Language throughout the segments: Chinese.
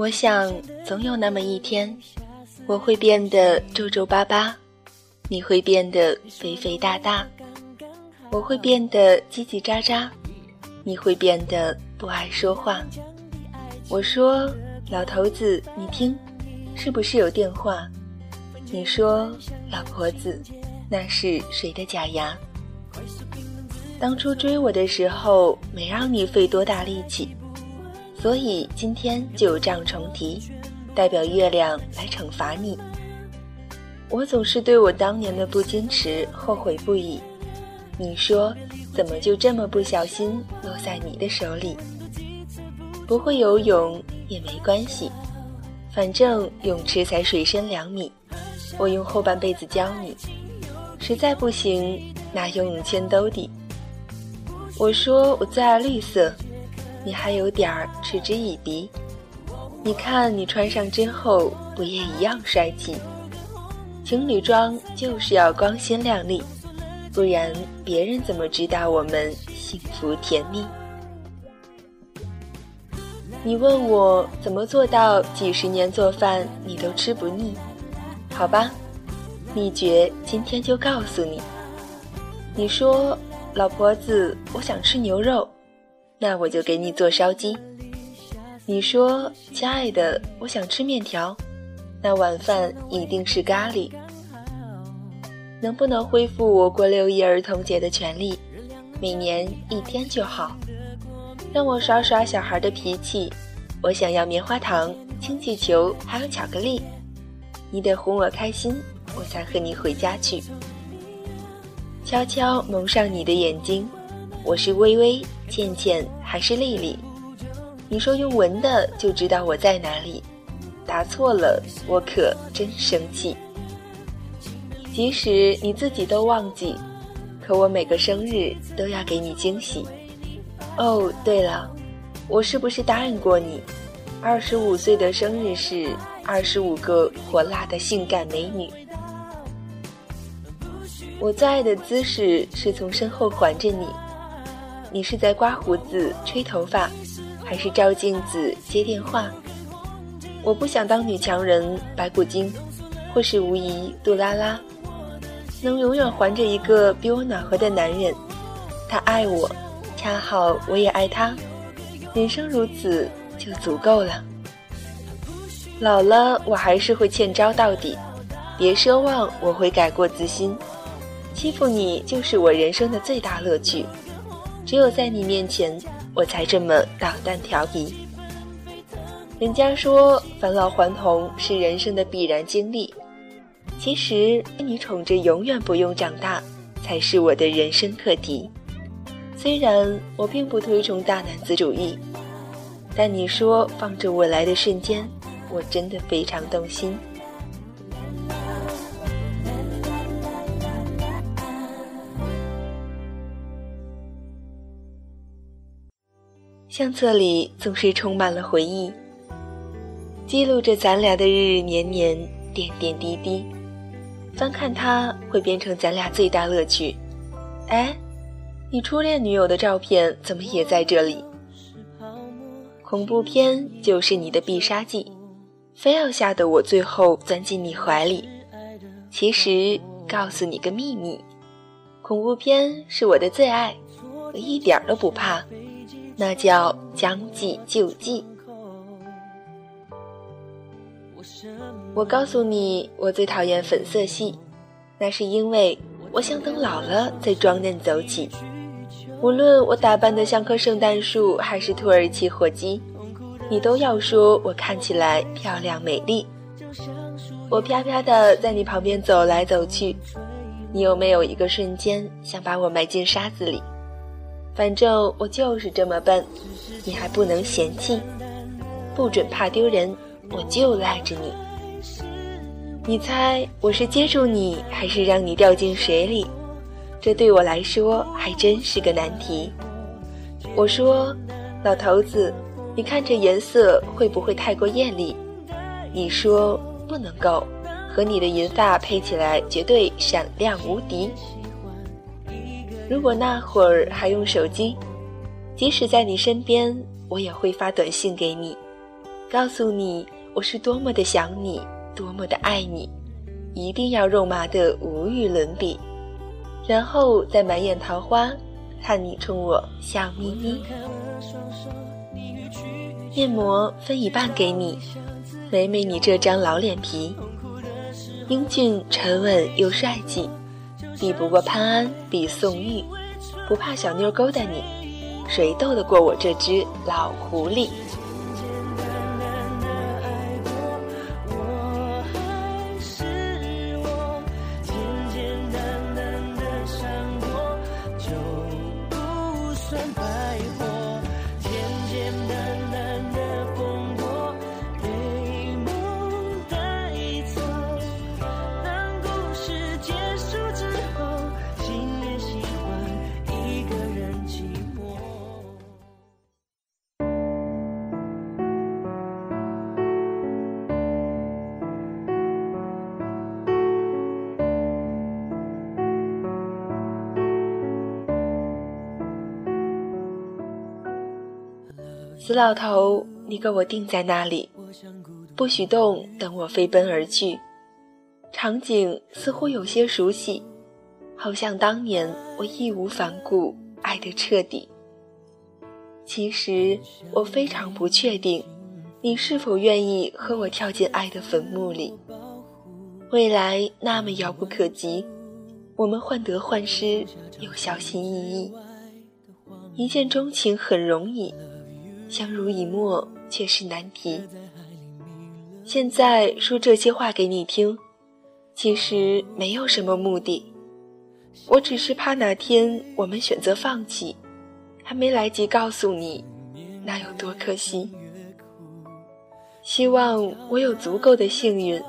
我想，总有那么一天。我会变得皱皱巴巴，你会变得肥肥大大；我会变得叽叽喳喳，你会变得不爱说话。我说：“老头子，你听，是不是有电话？”你说：“老婆子，那是谁的假牙？”当初追我的时候，没让你费多大力气，所以今天就有这样重提。代表月亮来惩罚你。我总是对我当年的不矜持后悔不已。你说，怎么就这么不小心落在你的手里？不会游泳也没关系，反正泳池才水深两米，我用后半辈子教你。实在不行，拿游泳圈兜底。我说我最爱绿色，你还有点儿嗤之以鼻。你看，你穿上之后不也一样帅气？情侣装就是要光鲜亮丽，不然别人怎么知道我们幸福甜蜜？你问我怎么做到几十年做饭你都吃不腻？好吧，秘诀今天就告诉你。你说，老婆子，我想吃牛肉，那我就给你做烧鸡。你说：“亲爱的，我想吃面条，那晚饭一定是咖喱。能不能恢复我过六一儿童节的权利？每年一天就好，让我耍耍小孩的脾气。我想要棉花糖、氢气球，还有巧克力。你得哄我开心，我才和你回家去。悄悄蒙上你的眼睛，我是微微、倩倩还是丽丽？”你说用闻的就知道我在哪里，答错了我可真生气。即使你自己都忘记，可我每个生日都要给你惊喜。哦，对了，我是不是答应过你，二十五岁的生日是二十五个火辣的性感美女？我最爱的姿势是从身后环着你，你是在刮胡子、吹头发。还是照镜子接电话。我不想当女强人白骨精，或是无疑杜拉拉，能永远环着一个比我暖和的男人。他爱我，恰好我也爱他，人生如此就足够了。老了我还是会欠招到底，别奢望我会改过自新。欺负你就是我人生的最大乐趣，只有在你面前。我才这么捣蛋调皮。人家说返老还童是人生的必然经历，其实被你宠着永远不用长大，才是我的人生课题。虽然我并不推崇大男子主义，但你说放着我来的瞬间，我真的非常动心。相册里总是充满了回忆，记录着咱俩的日日年年、点点滴滴。翻看它，会变成咱俩最大乐趣。哎，你初恋女友的照片怎么也在这里？恐怖片就是你的必杀技，非要吓得我最后钻进你怀里。其实，告诉你个秘密，恐怖片是我的最爱，我一点都不怕。那叫将计就计。我告诉你，我最讨厌粉色系，那是因为我想等老了再装嫩走起。无论我打扮的像棵圣诞树，还是土耳其火鸡，你都要说我看起来漂亮美丽。我飘飘的在你旁边走来走去，你有没有一个瞬间想把我埋进沙子里？反正我就是这么笨，你还不能嫌弃，不准怕丢人，我就赖着你。你猜我是接住你，还是让你掉进水里？这对我来说还真是个难题。我说，老头子，你看这颜色会不会太过艳丽？你说不能够，和你的银发配起来绝对闪亮无敌。如果那会儿还用手机，即使在你身边，我也会发短信给你，告诉你我是多么的想你，多么的爱你，一定要肉麻的无与伦比，然后再满眼桃花，看你冲我笑眯眯。面膜分一半给你，美美你这张老脸皮，英俊沉稳又帅气。比不过潘安，比宋玉，不怕小妞勾搭你，谁斗得过我这只老狐狸？死老头，你给我定在那里，不许动，等我飞奔而去。场景似乎有些熟悉，好像当年我义无反顾，爱得彻底。其实我非常不确定，你是否愿意和我跳进爱的坟墓里。未来那么遥不可及，我们患得患失又小心翼翼，一见钟情很容易。相濡以沫却是难题。现在说这些话给你听，其实没有什么目的，我只是怕哪天我们选择放弃，还没来及告诉你，那有多可惜。希望我有足够的幸运，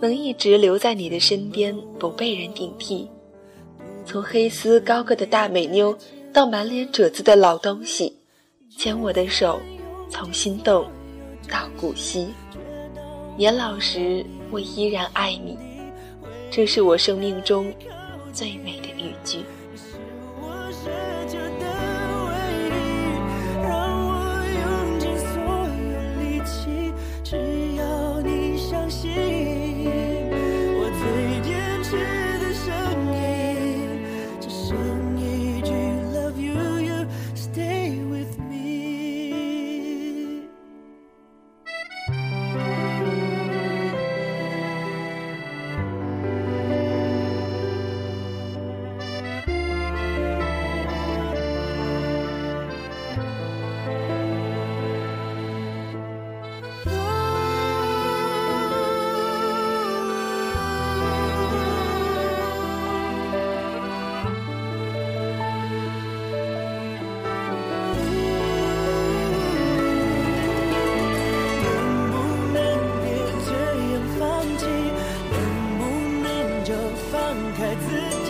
能一直留在你的身边，不被人顶替。从黑丝高个的大美妞，到满脸褶子的老东西。牵我的手，从心动到古稀。年老时，我依然爱你，这是我生命中最美的语句。是我在自。